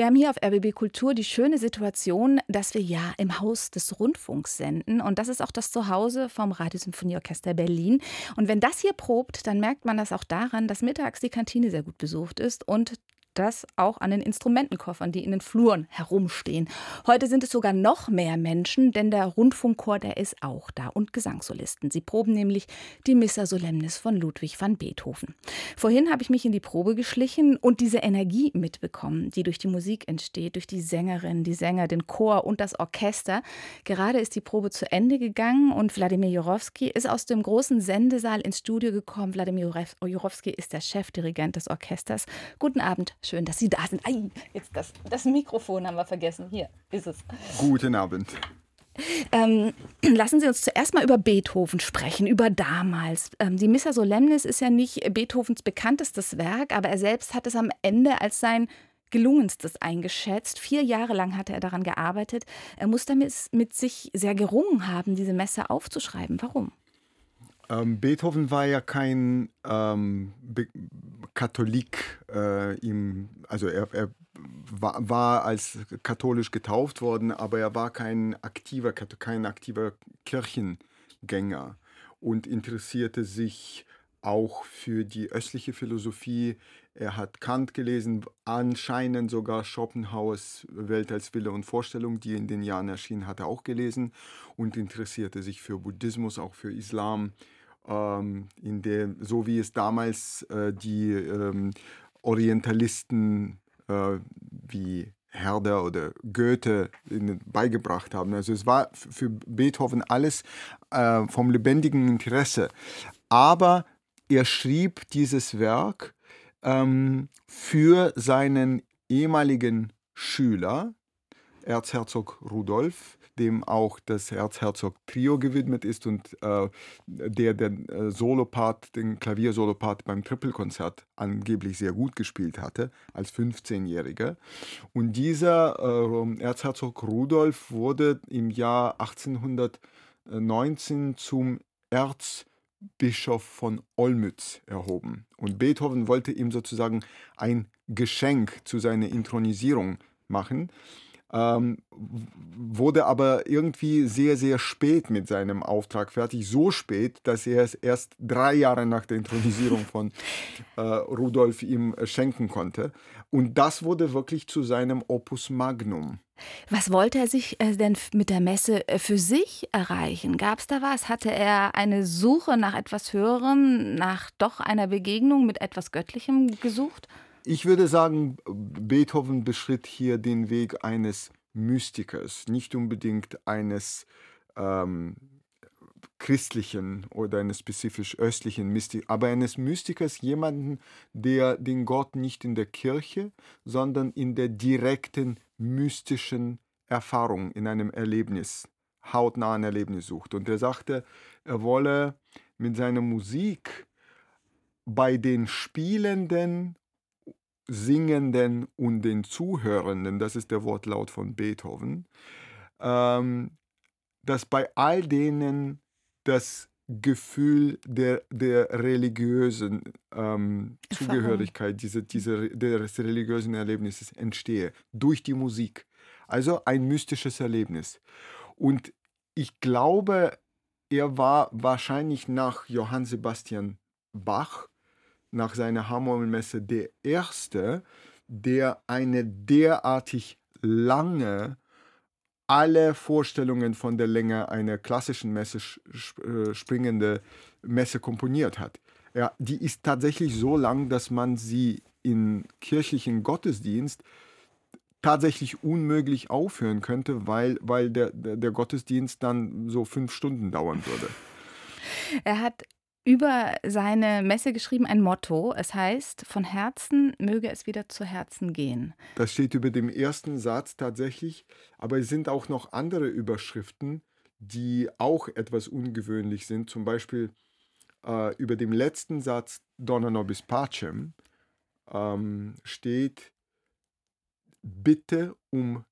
Wir haben hier auf RBB Kultur die schöne Situation, dass wir ja im Haus des Rundfunks senden. Und das ist auch das Zuhause vom Radiosymphonieorchester Berlin. Und wenn das hier probt, dann merkt man das auch daran, dass mittags die Kantine sehr gut besucht ist und das auch an den Instrumentenkoffern, die in den Fluren herumstehen. Heute sind es sogar noch mehr Menschen, denn der Rundfunkchor, der ist auch da und Gesangssolisten. Sie proben nämlich die Missa Solemnis von Ludwig van Beethoven. Vorhin habe ich mich in die Probe geschlichen und diese Energie mitbekommen, die durch die Musik entsteht, durch die Sängerin, die Sänger, den Chor und das Orchester. Gerade ist die Probe zu Ende gegangen und Wladimir Jurowski ist aus dem großen Sendesaal ins Studio gekommen. Wladimir Jurowski ist der Chefdirigent des Orchesters. Guten Abend, Schön, dass Sie da sind. Ei, jetzt das, das Mikrofon haben wir vergessen. Hier ist es. Guten Abend. Ähm, lassen Sie uns zuerst mal über Beethoven sprechen, über damals. Ähm, die Missa Solemnis ist ja nicht Beethovens bekanntestes Werk, aber er selbst hat es am Ende als sein gelungenstes eingeschätzt. Vier Jahre lang hatte er daran gearbeitet. Er muss damit mit sich sehr gerungen haben, diese Messe aufzuschreiben. Warum? Ähm, Beethoven war ja kein ähm, Katholik, äh, im, also er, er war, war, als katholisch getauft worden, aber er war kein aktiver, kein aktiver Kirchengänger und interessierte sich auch für die östliche Philosophie. Er hat Kant gelesen, anscheinend sogar Schopenhauers Welt als Wille und Vorstellung, die in den Jahren erschienen, hat er auch gelesen und interessierte sich für Buddhismus, auch für Islam ähm, in der, so wie es damals äh, die ähm, Orientalisten äh, wie Herder oder Goethe beigebracht haben. Also es war für Beethoven alles äh, vom lebendigen Interesse. Aber er schrieb dieses Werk ähm, für seinen ehemaligen Schüler, Erzherzog Rudolf, dem auch das Erzherzog-Trio gewidmet ist und äh, der den äh, Solopart, den Klaviersolopart beim Trippelkonzert angeblich sehr gut gespielt hatte, als 15-Jähriger. Und dieser äh, Erzherzog Rudolf wurde im Jahr 1819 zum Erzbischof von Olmütz erhoben. Und Beethoven wollte ihm sozusagen ein Geschenk zu seiner Intronisierung machen ähm, wurde aber irgendwie sehr, sehr spät mit seinem Auftrag fertig. So spät, dass er es erst drei Jahre nach der Intronisierung von äh, Rudolf ihm schenken konnte. Und das wurde wirklich zu seinem Opus Magnum. Was wollte er sich äh, denn mit der Messe äh, für sich erreichen? Gab es da was? Hatte er eine Suche nach etwas Höherem, nach doch einer Begegnung mit etwas Göttlichem gesucht? Ich würde sagen, Beethoven beschritt hier den Weg eines Mystikers, nicht unbedingt eines ähm, christlichen oder eines spezifisch östlichen Mystikers, aber eines Mystikers, jemanden, der den Gott nicht in der Kirche, sondern in der direkten mystischen Erfahrung, in einem Erlebnis, hautnahen Erlebnis sucht. Und er sagte, er wolle mit seiner Musik bei den Spielenden Singenden und den Zuhörenden, das ist der Wortlaut von Beethoven, ähm, dass bei all denen das Gefühl der, der religiösen ähm, Zugehörigkeit, diese, diese, des religiösen Erlebnisses entstehe, durch die Musik. Also ein mystisches Erlebnis. Und ich glaube, er war wahrscheinlich nach Johann Sebastian Bach nach seiner Hammondmesse der erste, der eine derartig lange alle Vorstellungen von der Länge einer klassischen Messe äh, springende Messe komponiert hat. Ja, die ist tatsächlich so lang, dass man sie in kirchlichen Gottesdienst tatsächlich unmöglich aufhören könnte, weil, weil der, der Gottesdienst dann so fünf Stunden dauern würde. Er hat über seine Messe geschrieben ein Motto. Es heißt, von Herzen möge es wieder zu Herzen gehen. Das steht über dem ersten Satz tatsächlich, aber es sind auch noch andere Überschriften, die auch etwas ungewöhnlich sind. Zum Beispiel äh, über dem letzten Satz Donna nobis pacem ähm, steht Bitte um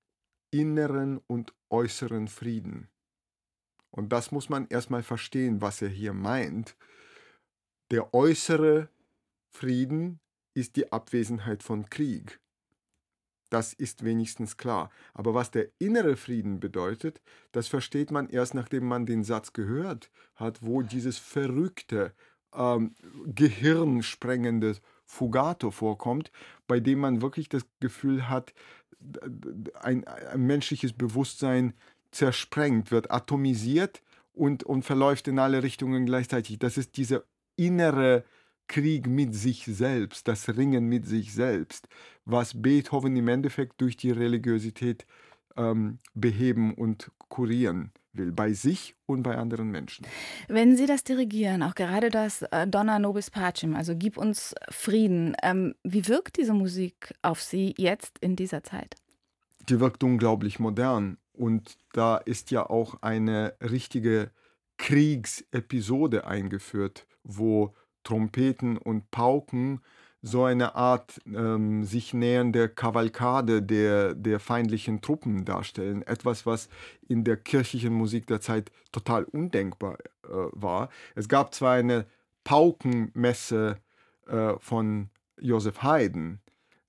inneren und äußeren Frieden. Und das muss man erstmal verstehen, was er hier meint. Der äußere Frieden ist die Abwesenheit von Krieg. Das ist wenigstens klar. Aber was der innere Frieden bedeutet, das versteht man erst, nachdem man den Satz gehört hat, wo dieses verrückte, ähm, gehirnsprengende Fugato vorkommt, bei dem man wirklich das Gefühl hat, ein, ein menschliches Bewusstsein zersprengt, wird atomisiert und, und verläuft in alle Richtungen gleichzeitig. Das ist dieser innere Krieg mit sich selbst, das Ringen mit sich selbst, was Beethoven im Endeffekt durch die Religiosität ähm, beheben und kurieren will, bei sich und bei anderen Menschen. Wenn Sie das dirigieren, auch gerade das äh, Donna Nobis Pacem, also Gib uns Frieden, ähm, wie wirkt diese Musik auf Sie jetzt in dieser Zeit? Die wirkt unglaublich modern und da ist ja auch eine richtige Kriegsepisode eingeführt, wo Trompeten und Pauken so eine Art ähm, sich nähernde Kavalkade der, der feindlichen Truppen darstellen. Etwas, was in der kirchlichen Musik der Zeit total undenkbar äh, war. Es gab zwar eine Paukenmesse äh, von Joseph Haydn,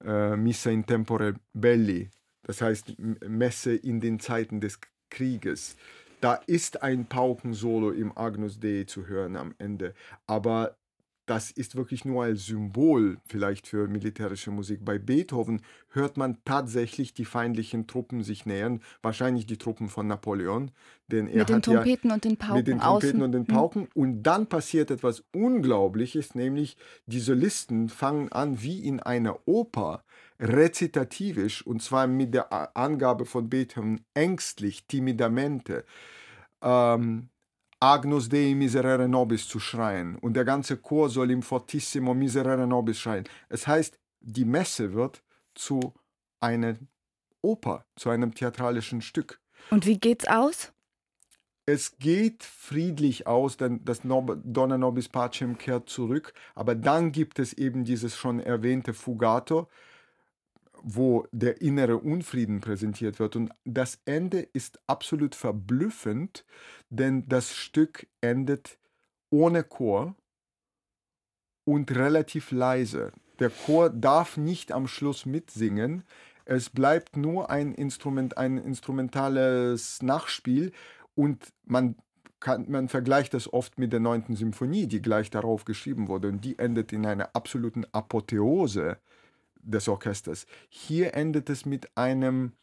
äh, Missa in tempore belli, das heißt Messe in den Zeiten des Krieges. Da ist ein Paukensolo im Agnus Dei zu hören am Ende, aber das ist wirklich nur als Symbol vielleicht für militärische Musik. Bei Beethoven hört man tatsächlich die feindlichen Truppen sich nähern, wahrscheinlich die Truppen von Napoleon. Denn er mit den Trompeten ja und den Pauken. Mit den Trompeten außen. und den hm. Pauken. Und dann passiert etwas Unglaubliches, nämlich die Solisten fangen an, wie in einer Oper, rezitativisch, und zwar mit der Angabe von Beethoven ängstlich, timidamente. Ähm, Agnus Dei miserere nobis zu schreien und der ganze Chor soll im Fortissimo miserere nobis schreien. Es heißt, die Messe wird zu einer Oper, zu einem theatralischen Stück. Und wie geht's aus? Es geht friedlich aus, denn das Donna Nobis Pacem kehrt zurück, aber dann gibt es eben dieses schon erwähnte Fugato, wo der innere Unfrieden präsentiert wird. Und das Ende ist absolut verblüffend, denn das Stück endet ohne Chor und relativ leise. Der Chor darf nicht am Schluss mitsingen. Es bleibt nur ein Instrument, ein instrumentales Nachspiel und man kann, man vergleicht das oft mit der 9. Symphonie, die gleich darauf geschrieben wurde und die endet in einer absoluten Apotheose des Orchesters. Hier endet es mit einem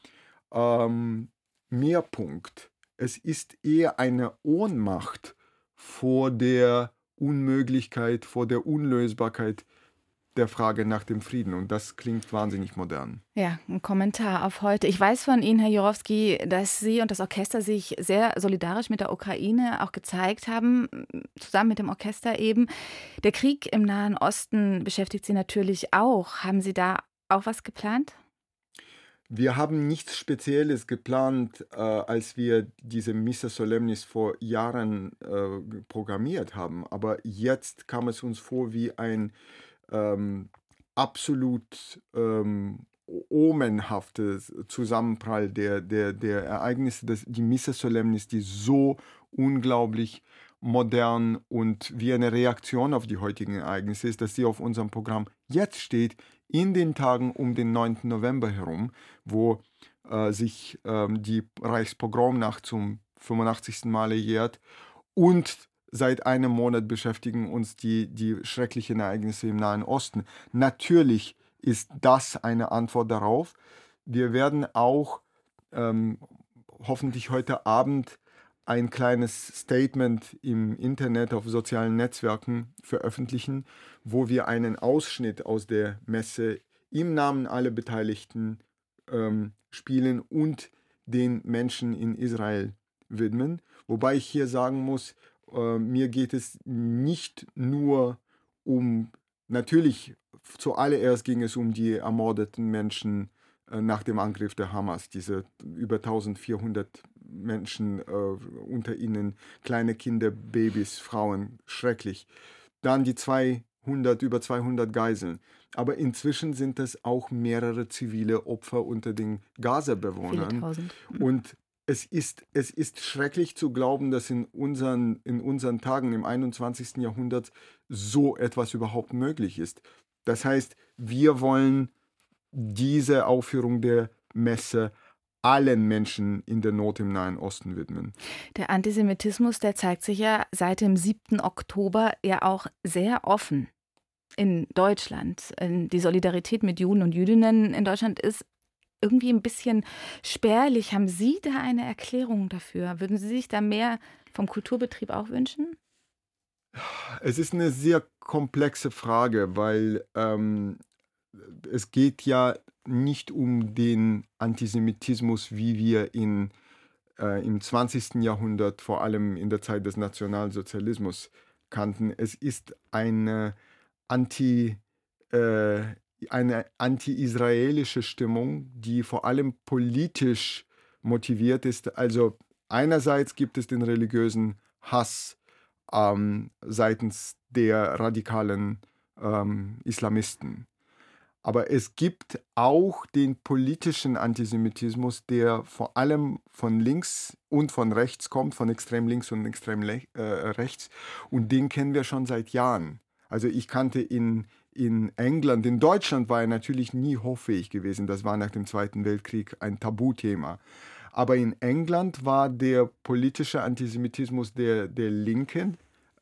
ähm, Mehrpunkt. Es ist eher eine Ohnmacht vor der Unmöglichkeit, vor der Unlösbarkeit der Frage nach dem Frieden. Und das klingt wahnsinnig modern. Ja, ein Kommentar auf heute. Ich weiß von Ihnen, Herr Jurowski, dass Sie und das Orchester sich sehr solidarisch mit der Ukraine auch gezeigt haben, zusammen mit dem Orchester eben. Der Krieg im Nahen Osten beschäftigt Sie natürlich auch. Haben Sie da auch was geplant? Wir haben nichts Spezielles geplant, äh, als wir diese Missa Solemnis vor Jahren äh, programmiert haben. Aber jetzt kam es uns vor wie ein ähm, absolut ähm, omenhaftes Zusammenprall der, der, der Ereignisse, das, die Missa Solemnis, die so unglaublich modern und wie eine Reaktion auf die heutigen Ereignisse ist, dass sie auf unserem Programm jetzt steht, in den Tagen um den 9. November herum, wo äh, sich ähm, die Reichspogromnacht zum 85. Male jährt und seit einem Monat beschäftigen uns die, die schrecklichen Ereignisse im Nahen Osten. Natürlich ist das eine Antwort darauf. Wir werden auch ähm, hoffentlich heute Abend ein kleines Statement im Internet auf sozialen Netzwerken veröffentlichen, wo wir einen Ausschnitt aus der Messe im Namen aller Beteiligten ähm, spielen und den Menschen in Israel widmen. Wobei ich hier sagen muss, äh, mir geht es nicht nur um, natürlich zuallererst ging es um die ermordeten Menschen äh, nach dem Angriff der Hamas, diese über 1400 Menschen, äh, unter ihnen kleine Kinder, Babys, Frauen, schrecklich. Dann die 200, über 200 Geiseln. Aber inzwischen sind es auch mehrere zivile Opfer unter den Gaza-Bewohnern. Und es ist, es ist schrecklich zu glauben, dass in unseren, in unseren Tagen im 21. Jahrhundert so etwas überhaupt möglich ist. Das heißt, wir wollen diese Aufführung der Messe allen Menschen in der Not im Nahen Osten widmen. Der Antisemitismus, der zeigt sich ja seit dem 7. Oktober ja auch sehr offen in Deutschland. Die Solidarität mit Juden und Jüdinnen in Deutschland ist irgendwie ein bisschen spärlich. Haben Sie da eine Erklärung dafür? Würden Sie sich da mehr vom Kulturbetrieb auch wünschen? Es ist eine sehr komplexe Frage, weil ähm, es geht ja nicht um den Antisemitismus, wie wir ihn äh, im 20. Jahrhundert, vor allem in der Zeit des Nationalsozialismus, kannten. Es ist eine anti, äh, eine anti-israelische Stimmung, die vor allem politisch motiviert ist. Also einerseits gibt es den religiösen Hass ähm, seitens der radikalen ähm, Islamisten. Aber es gibt auch den politischen Antisemitismus, der vor allem von links und von rechts kommt, von extrem links und extrem äh, rechts. Und den kennen wir schon seit Jahren. Also ich kannte in, in England, in Deutschland war er natürlich nie hoffähig gewesen. Das war nach dem Zweiten Weltkrieg ein Tabuthema. Aber in England war der politische Antisemitismus der, der Linken,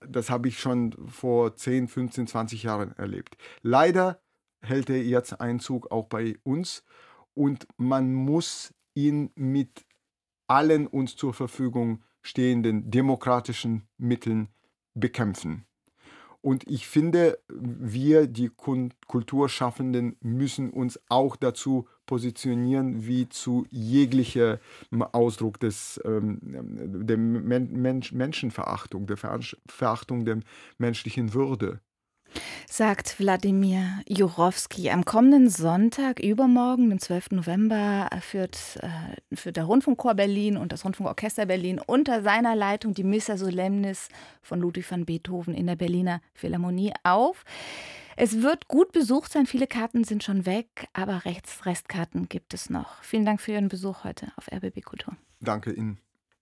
das habe ich schon vor 10, 15, 20 Jahren erlebt. Leider hält er jetzt Einzug auch bei uns und man muss ihn mit allen uns zur Verfügung stehenden demokratischen Mitteln bekämpfen. Und ich finde, wir, die Kulturschaffenden, müssen uns auch dazu positionieren, wie zu jeglicher Ausdruck des, ähm, der Men Menschenverachtung, der Verachtung der menschlichen Würde sagt Wladimir Jurowski. Am kommenden Sonntag, übermorgen, dem 12. November, führt, äh, führt der Rundfunkchor Berlin und das Rundfunkorchester Berlin unter seiner Leitung die Missa Solemnis von Ludwig van Beethoven in der Berliner Philharmonie auf. Es wird gut besucht sein, viele Karten sind schon weg, aber Rechts Restkarten gibt es noch. Vielen Dank für Ihren Besuch heute auf RBB Kultur. Danke Ihnen.